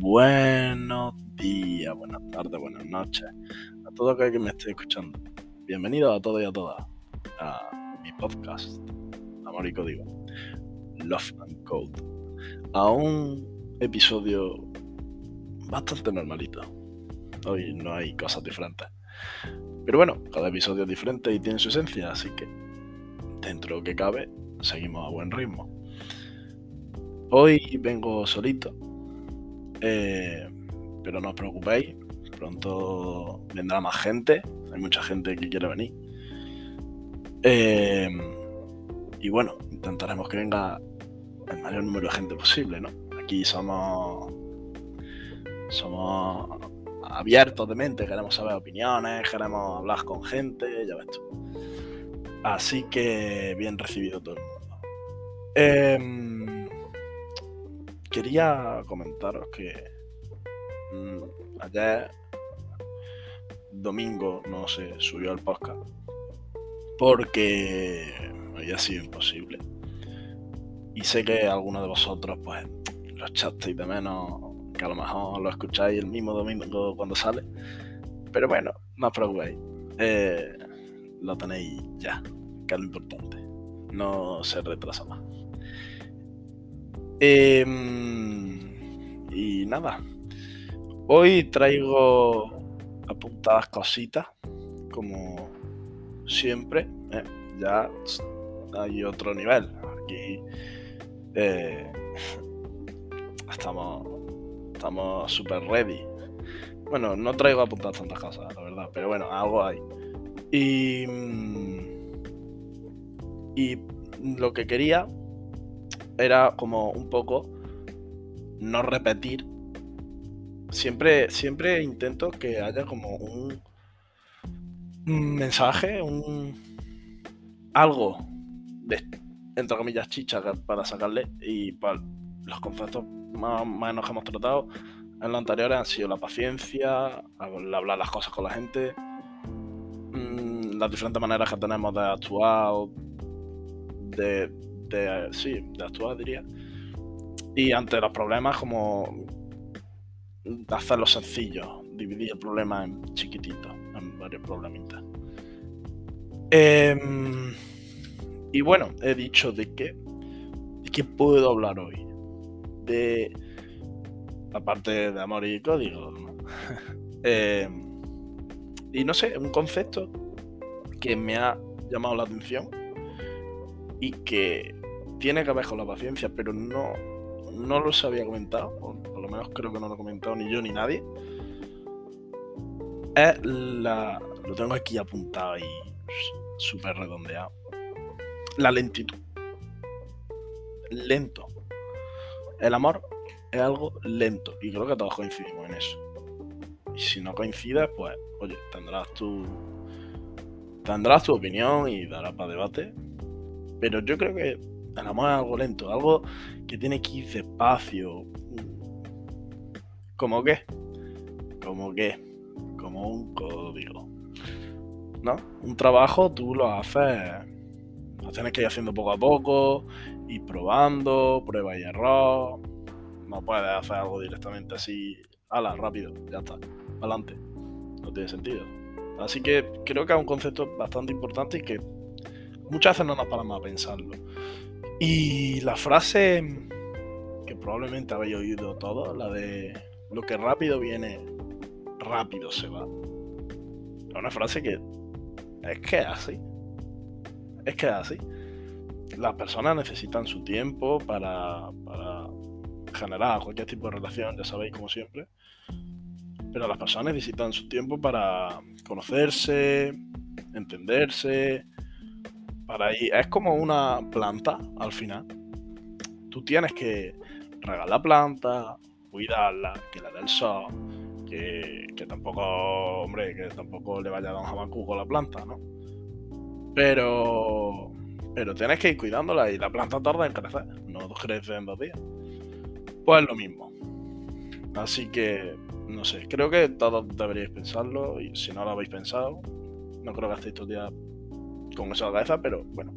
Buenos días, buenas tardes, buenas noches a todo aquel que me esté escuchando. Bienvenidos a todos y a todas a mi podcast, Amor y Código, Love and Code, a un episodio bastante normalito. Hoy no hay cosas diferentes. Pero bueno, cada episodio es diferente y tiene su esencia, así que dentro de lo que cabe, seguimos a buen ritmo. Hoy vengo solito, eh, pero no os preocupéis, pronto vendrá más gente, hay mucha gente que quiere venir. Eh, y bueno, intentaremos que venga el mayor número de gente posible, ¿no? Aquí somos somos abiertos de mente, queremos saber opiniones, queremos hablar con gente, ya ves tú. Así que bien recibido todo el mundo. Em, quería comentaros que mm, ayer, domingo, no se subió el podcast porque había sido imposible. Y sé que algunos de vosotros, pues, lo echasteis de menos que a lo mejor lo escucháis el mismo domingo cuando sale. Pero bueno, no os preocupéis. Eh, lo tenéis ya, que es lo importante. No se retrasa más. Em, y nada. Hoy traigo apuntadas cositas, como siempre. Eh, ya hay otro nivel. Aquí eh, estamos estamos súper ready. Bueno, no traigo apuntadas tantas cosas, la verdad, pero bueno, algo hay. Y, mm, y lo que quería era como un poco no repetir. Siempre, siempre intento que haya como un, mensaje, un algo entre comillas chicha para sacarle y los conceptos más o menos que hemos tratado en lo anteriores han sido la paciencia, hablar las cosas con la gente, mm, las diferentes maneras que tenemos de actuar, de, sí, de actuar diría, y ante los problemas como hacerlo sencillo, dividir el problema en chiquititos, en varios problemitas. Em, y bueno, he dicho de qué, de qué puedo hablar hoy de la parte de amor y código. Eh, y no sé, un concepto que me ha llamado la atención y que tiene que ver con la paciencia, pero no, no los había comentado, o por lo menos creo que no lo he comentado ni yo ni nadie. Es la. Lo tengo aquí apuntado y súper redondeado. La lentitud. Lento el amor es algo lento y creo que todos coincidimos en eso. Y si no coincides, pues, oye, tendrás tu. Tendrás tu opinión y dará para debate. Pero yo creo que el amor es algo lento, algo que tiene que ir despacio. ¿Cómo qué? ¿Cómo qué? Como un código. ¿No? Un trabajo tú lo haces. Lo tienes que ir haciendo poco a poco y probando, prueba y error. No puedes hacer algo directamente así, ala, rápido, ya está, adelante. No tiene sentido. Así que creo que es un concepto bastante importante y que muchas veces no nos paramos a pensarlo. Y la frase que probablemente habéis oído todo, la de lo que rápido viene, rápido se va. Es una frase que es que es así. Es que es así las personas necesitan su tiempo para, generar cualquier tipo de relación, ya sabéis, como siempre. Pero las personas necesitan su tiempo para conocerse, entenderse, para ir. Es como una planta al final. Tú tienes que regar la planta, cuidarla, que le dé el sol, que, que, tampoco, hombre, que tampoco le vaya a dar un jamacuco a la planta, ¿no? Pero pero tienes que ir cuidándola y la planta tarda en crecer, no crece en dos días. Pues es lo mismo. Así que, no sé, creo que todos deberíais pensarlo y si no lo habéis pensado, no creo que estéis todo el día con esa cabeza, pero bueno,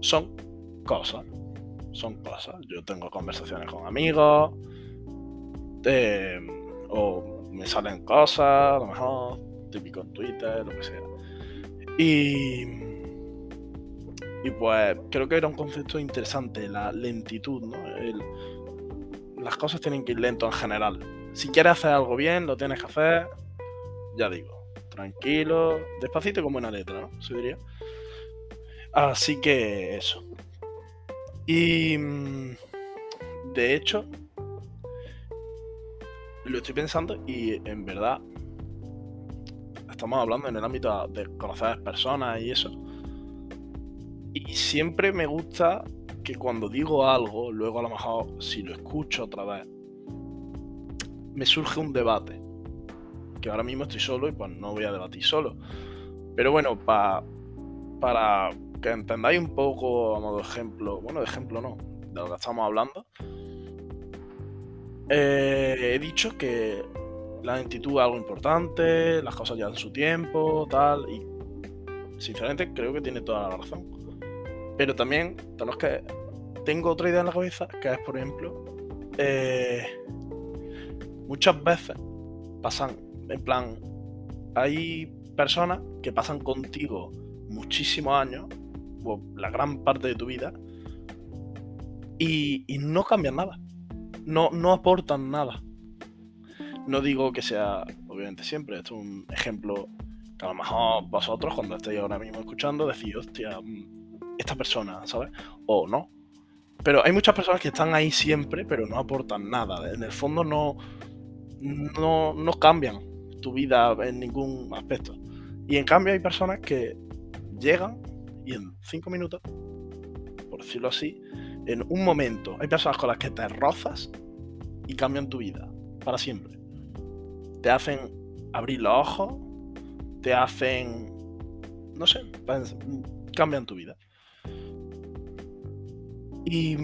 son cosas. Son cosas. Yo tengo conversaciones con amigos, Eh, o me salen cosas, a lo mejor, típico en Twitter, lo que sea. Y, y pues creo que era un concepto interesante, la lentitud, ¿no? las cosas tienen que ir lento en general. Si quieres hacer algo bien, lo tienes que hacer, ya digo, tranquilo, despacito como una letra, ¿no? Se diría. Así que eso. Y mm, de hecho, lo estoy pensando y en verdad estamos hablando en el ámbito de conocer personas y eso. Y siempre me gusta que cuando digo algo, luego a lo mejor si lo escucho otra vez, me surge un debate. Que ahora mismo estoy solo y pues no voy a debatir solo. Pero bueno, para que entendáis un poco a modo de ejemplo, bueno, de ejemplo no, de lo que estamos hablando, eh, he dicho que la lentitud es algo importante, las cosas llevan su tiempo, tal, y sinceramente creo que tiene toda la razón. Pero también tenemos que. Tengo otra idea en la cabeza, que es, por ejemplo, eh, muchas veces pasan, en plan, hay personas que pasan contigo muchísimos años, la gran parte de tu vida, y, y no cambian nada no, no aportan nada. No digo que sea, obviamente siempre, esto es un ejemplo que a lo mejor vosotros cuando estéis ahora mismo escuchando decís, hostia, mm, esta persona, ¿sabes? O no. Pero hay muchas personas que están ahí siempre, pero no aportan nada. En el fondo no, no, no cambian tu vida en ningún aspecto. Y en cambio hay personas que llegan y en cinco minutos, por decirlo así, en un momento. Hay personas con las que te rozas y cambian tu vida para siempre. Te hacen abrir los ojos, te hacen, no sé, cambian tu vida. Y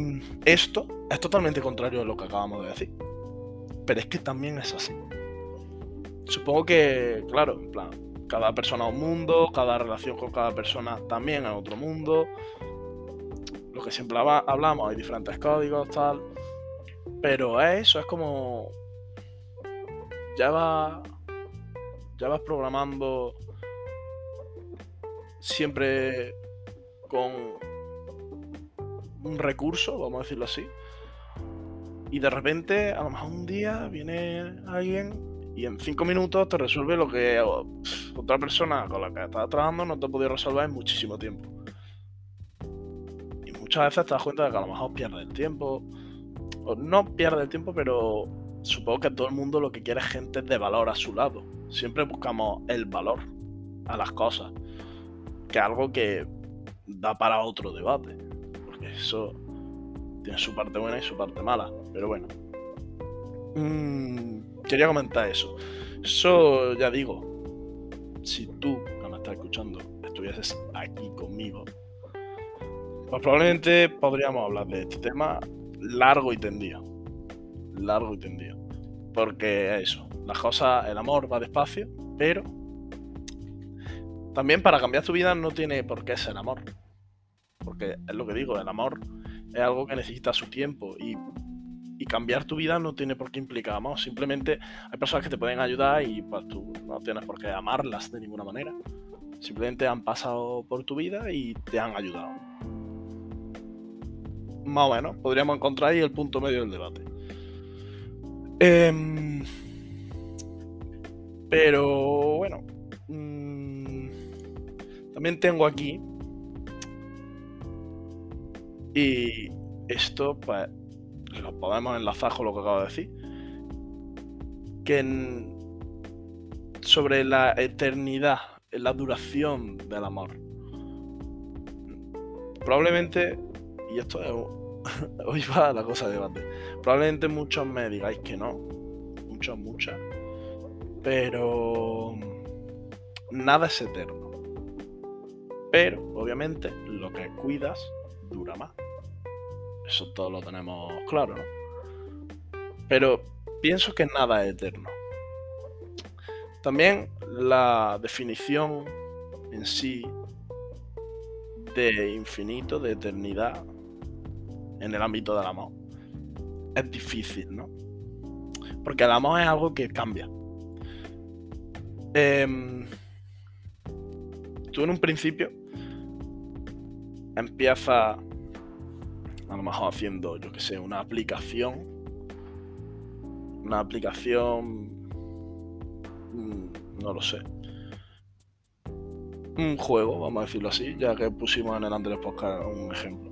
esto es totalmente contrario a lo que acabamos de decir. Pero es que también es así. Supongo que, claro, en plan, cada persona es un mundo, cada relación con cada persona también es otro mundo lo que siempre hablamos, hay diferentes códigos, tal. Pero eso, es como. Ya vas. Ya vas programando. Siempre con un recurso, vamos a decirlo así. Y de repente, a lo mejor un día viene alguien y en cinco minutos te resuelve lo que otra persona con la que estás trabajando no te ha podido resolver en muchísimo tiempo muchas veces te das cuenta de que a lo mejor pierdes el tiempo. O no pierde el tiempo, pero supongo que todo el mundo lo que quiere es gente de valor a su lado. Siempre buscamos el valor a las cosas. Que es algo que da para otro debate. Porque eso tiene su parte buena y su parte mala. Pero bueno. Mm, quería comentar eso. Eso ya digo. Si tú, que me estás escuchando, estuvieses aquí conmigo pues probablemente podríamos hablar de este tema largo y tendido. Largo y tendido. Porque eso, las cosas, el amor va despacio, pero también para cambiar tu vida no tiene por qué ser amor. Porque es lo que digo, el amor es algo que necesita su tiempo y, y, cambiar tu vida no tiene por qué implicar amor. Simplemente hay personas que te pueden ayudar y pues tú no tienes por qué amarlas de ninguna manera. Simplemente han pasado por tu vida y te han ayudado más o menos, podríamos encontrar ahí el punto medio del debate. Em, pero bueno, mm, también tengo aquí, y esto pues lo podemos enlazar con lo que acabo de decir, que sobre la eternidad, la duración del amor. Probablemente y esto es. Hoy va la cosa de debate. Probablemente muchos me digáis que no. Muchos, muchas. Pero. Nada es eterno. Pero, obviamente, lo que cuidas dura más. Eso todo lo tenemos claro, ¿no? Pero pienso que nada es eterno. También la definición en sí de infinito, de eternidad, en el ámbito del amor, es difícil, ¿no? Porque el amor es algo que cambia. Em, tú en un principio empiezas a lo mejor haciendo, yo que sé, una aplicación. Una aplicación... Mm, no lo sé. Un juego, vamos a decirlo así, ya que pusimos en el Andrés Podcast un ejemplo.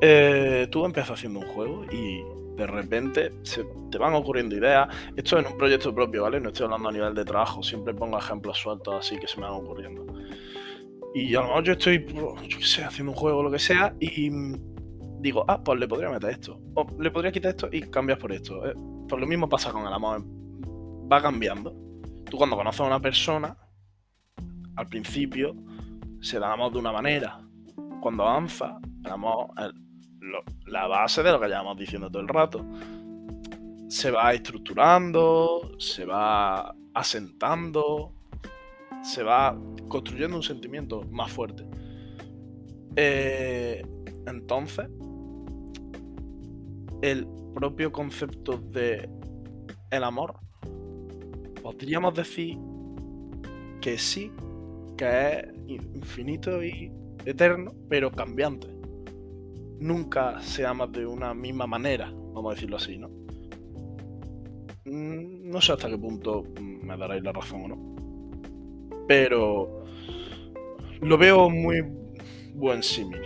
Eh, tú empiezas haciendo un juego y de repente se te van ocurriendo ideas. Esto es en un proyecto propio, ¿vale? No estoy hablando a nivel de trabajo, siempre pongo ejemplos sueltos así que se me van ocurriendo. Y a lo mejor yo estoy, yo qué sé, haciendo un juego o lo que sea y digo, ah, pues le podría meter esto. O le podría quitar esto y cambias por esto. Eh, pues lo mismo pasa con el amor. Va cambiando. Tú cuando conoces a una persona, al principio se da amor de una manera. Cuando avanza, el amor, la base de lo que llevamos diciendo todo el rato. Se va estructurando, se va asentando, se va construyendo un sentimiento más fuerte. Eh, entonces, el propio concepto de el amor, podríamos decir que sí, que es infinito y eterno, pero cambiante nunca se ama de una misma manera, vamos a decirlo así, ¿no? Mm, no sé hasta qué punto me daréis la razón o no. Pero lo veo muy buen símil.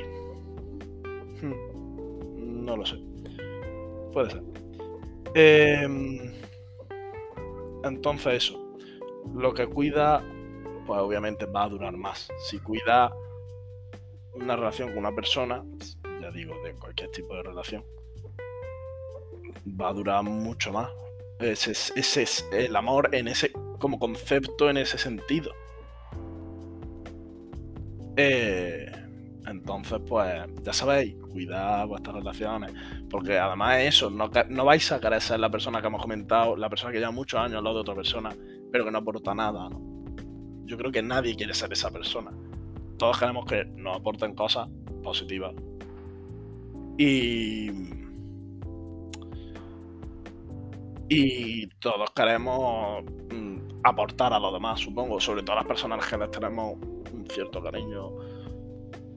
Hmm, no lo sé. Puede ser. Em, entonces eso. Lo que cuida, pues obviamente va a durar más. Si cuida una relación con una persona, digo, de cualquier tipo de relación, va a durar mucho más. Ese es, el amor en ese, como concepto en ese sentido. Eh, entonces, pues, ya sabéis, cuidad vuestras relaciones. Porque además eso, no, no vais a querer ser la persona que hemos comentado, la persona que lleva muchos años al lado de otra persona, pero que no aporta nada, Yo creo que nadie quiere ser esa persona. Todos queremos que nos aporten cosas positivas y. Y todos queremos mm, aportar a los demás, supongo. Sobre todo a las personas que les tenemos un cierto cariño.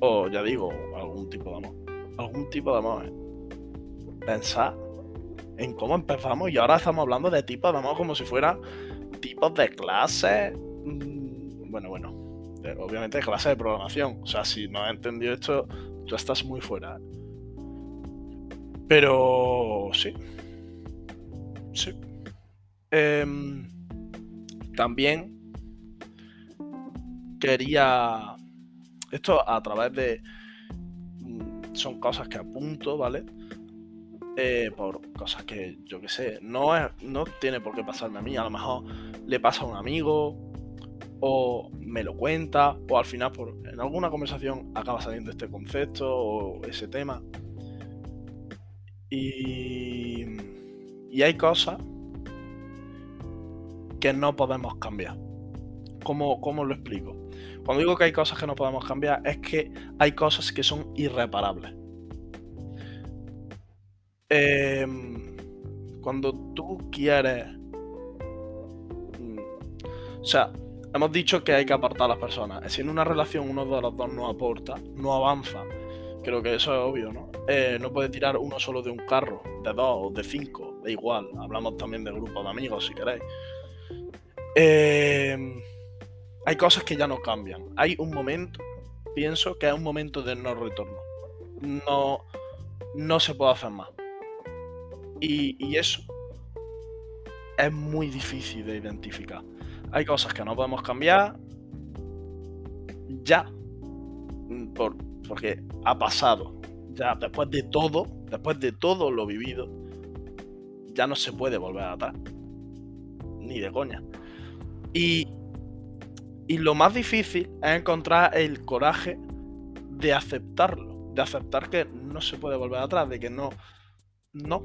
O ya digo, algún tipo de amor. Algún tipo de amor. ¿eh? Pensar en cómo empezamos y ahora estamos hablando de tipos de amor como si fueran tipos de clases. Mm, bueno, bueno. obviamente clases de programación. O sea, si no has entendido esto, tú estás muy fuera. ¿eh? Pero sí. Sí. Em, también quería. Esto a través de. Mm, son cosas que apunto, ¿vale? Eh, por cosas que yo que sé. No, no tiene por qué pasarme a mí. A lo mejor le pasa a un amigo. O me lo cuenta. O al final, por, en alguna conversación acaba saliendo este concepto o ese tema. Y, y hay cosas que no podemos cambiar. ¿Cómo, ¿Cómo, lo explico? Cuando digo que hay cosas que no podemos cambiar, es que hay cosas que son irreparables. Em, cuando tú quieres... Mm, o sea, hemos dicho que hay que apartar a las personas. Si en una relación uno de los dos no aporta, no avanza, creo que eso es obvio, ¿no? Eh, no puede tirar uno solo de un carro, de dos o de cinco, da igual. Hablamos también de grupos de amigos si queréis. Eh, hay cosas que ya no cambian. Hay un momento, pienso que es un momento de no retorno. No, no se puede hacer más. Y, eso es muy difícil de identificar. Hay cosas que no podemos cambiar ya. Por, porque ha pasado. Ya después de todo, después de todo lo vivido, ya no se puede volver atrás. Ni de coña. Y, y lo más difícil es encontrar el coraje de aceptarlo. De aceptar que no se puede volver atrás, de que no. No.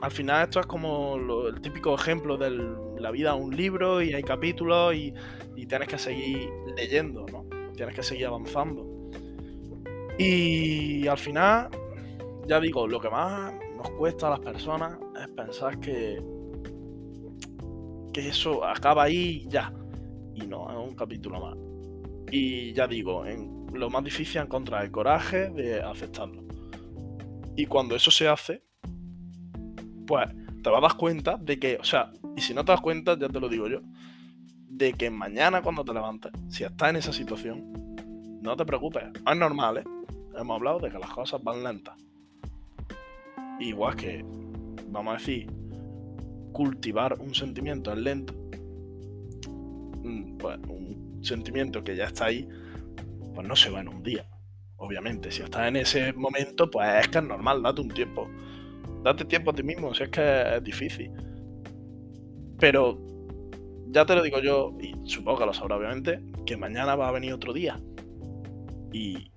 Al final esto es como el típico ejemplo de la vida un libro y hay capítulos y, tienes que seguir leyendo, ¿no? Tienes que seguir avanzando. Y al final, ya digo, lo que más nos cuesta a las personas es pensar que, que eso acaba ahí y ya. Y no, es un capítulo más. Y ya digo, lo más difícil es encontrar el coraje de aceptarlo. Y cuando eso se hace, pues te vas a dar cuenta de que, o sea, y si no te das cuenta, ya te lo digo yo, de que mañana cuando te levantes, si estás en esa situación, no te preocupes, es normal, ¿eh? Hemos hablado de que las cosas van lentas. Igual que, vamos a decir, cultivar un sentimiento es lento, un sentimiento que ya está ahí, pues no se va en un día. Obviamente, si estás en ese momento, pues es que es normal, date un tiempo. Date tiempo a ti mismo, si es que es difícil. Pero ya te lo digo yo, y supongo que lo sabrá obviamente, que mañana va a venir otro día. Y,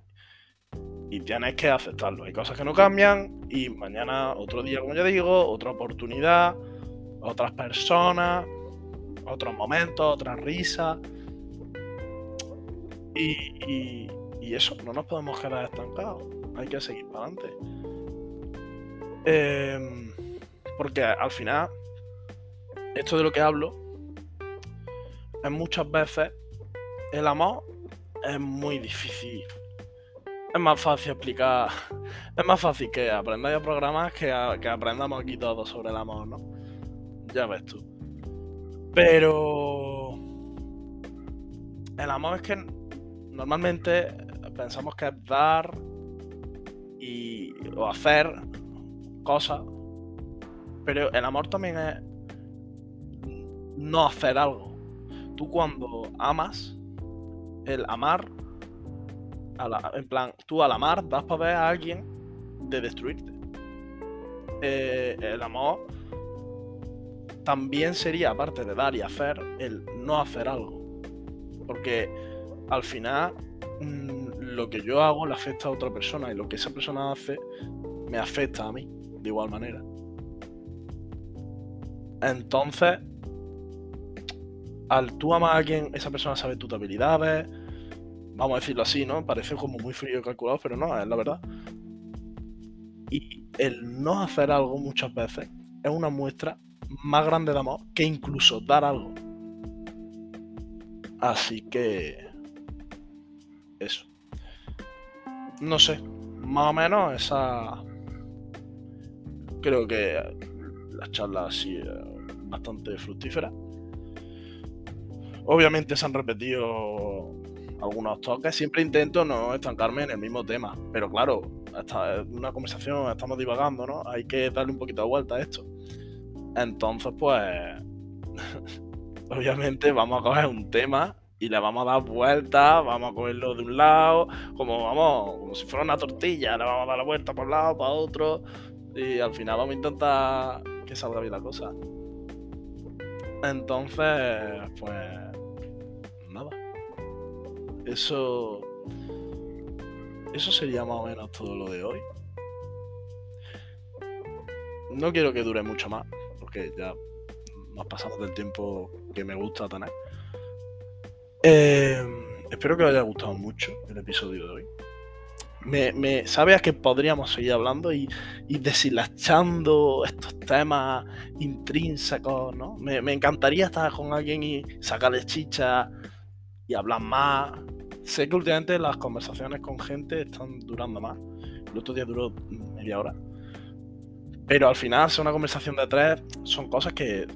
y tienes que aceptarlo. Hay cosas que no cambian y mañana otro día, como ya digo, otra oportunidad, otras personas, otros momentos, otras risas. Y, eso, no nos podemos quedar estancados. Hay que seguir para adelante. Em, porque al final, esto de lo que hablo, es muchas veces el amor es muy difícil. Es más fácil explicar. Es más fácil que aprendáis a programar que, que aprendamos aquí todos sobre el amor, ¿no? Ya ves tú. Pero. El amor es que normalmente pensamos que es dar y, o hacer cosas, pero el amor también es no hacer algo. Tú cuando amas, el amar, en plan, tú al amar das poder a alguien de destruirte. Eh, el amor también sería, aparte de dar y hacer, el no hacer algo. Porque al final mm, lo que yo hago le afecta a otra persona y lo que esa persona hace me afecta a mí de igual manera. Entonces, al tú amar a alguien, esa persona sabe tus habilidades, vamos a decirlo así, ¿no? Parece como muy frío y calculado, pero no, es la verdad. Y el no hacer algo muchas veces es una muestra más grande de amor que incluso dar algo. Así que... Eso. No sé. Más o menos esa... Creo que la charla así bastante fructífera. Obviamente se han repetido algunos toques. Siempre intento no estancarme en el mismo tema. Pero claro, es una conversación, estamos divagando, ¿no? Hay que darle un poquito de vuelta a esto. Entonces, pues, obviamente vamos a coger un tema y le vamos a dar vuelta, vamos a cogerlo de un lado, como vamos, como si fuera una tortilla, le vamos a dar la vuelta para un lado, para otro, y al final vamos a intentar que salga bien la cosa. Entonces, pues, nada. Eso, eso sería más o menos todo lo de hoy. No quiero que dure mucho más, que ya nos pasamos del tiempo que me gusta tener. Eh, espero que os haya gustado mucho el episodio de hoy. Me, me que podríamos seguir hablando y, y deshilachando estos temas intrínsecos, ¿no? Me, me, encantaría estar con alguien y sacarle chicha y hablar más. Sé que últimamente las conversaciones con gente están durando más. El otro día duró media hora. Pero al final, ser una conversación de tres son cosas que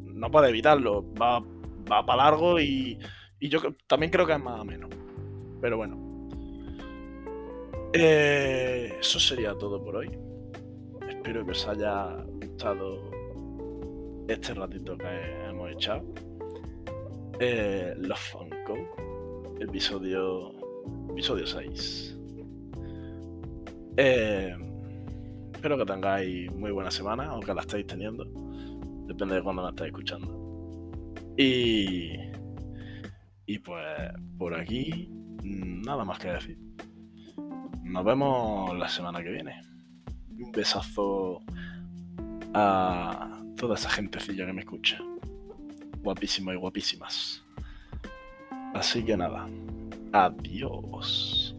no puede evitarlo. Va, va para largo y, yo también creo que es más o menos. Pero bueno. Eh, eso sería todo por hoy. Espero que os haya gustado este ratito que hemos echado. Eh, los Funko, episodio, episodio 6. Eh, espero que tengáis muy buena semana, aunque la estéis teniendo. Depende de cuándo la estéis escuchando. Y. Y pues por aquí, nada más que decir. Nos vemos la semana que viene. Un besazo a toda esa gentecilla que me escucha. Guapísimo y guapísimas. Así que nada. Adiós.